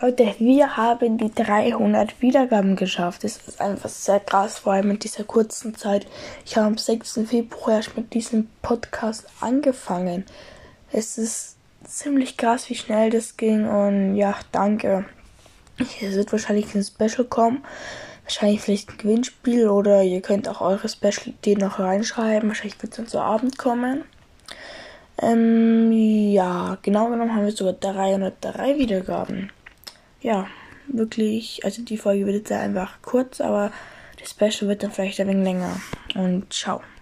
Leute, wir haben die 300 Wiedergaben geschafft. Das ist einfach sehr krass, vor allem in dieser kurzen Zeit. Ich habe am 6. Februar erst mit diesem Podcast angefangen. Es ist ziemlich krass, wie schnell das ging und ja, danke. Es wird wahrscheinlich ein Special kommen. Wahrscheinlich vielleicht ein Gewinnspiel oder ihr könnt auch eure Special-Ideen noch reinschreiben. Wahrscheinlich wird es dann zu Abend kommen. Ähm, ja, genau genommen haben wir sogar 303 Wiedergaben ja, wirklich, also die Folge wird jetzt einfach kurz, aber das Special wird dann vielleicht ein wenig länger. Und ciao.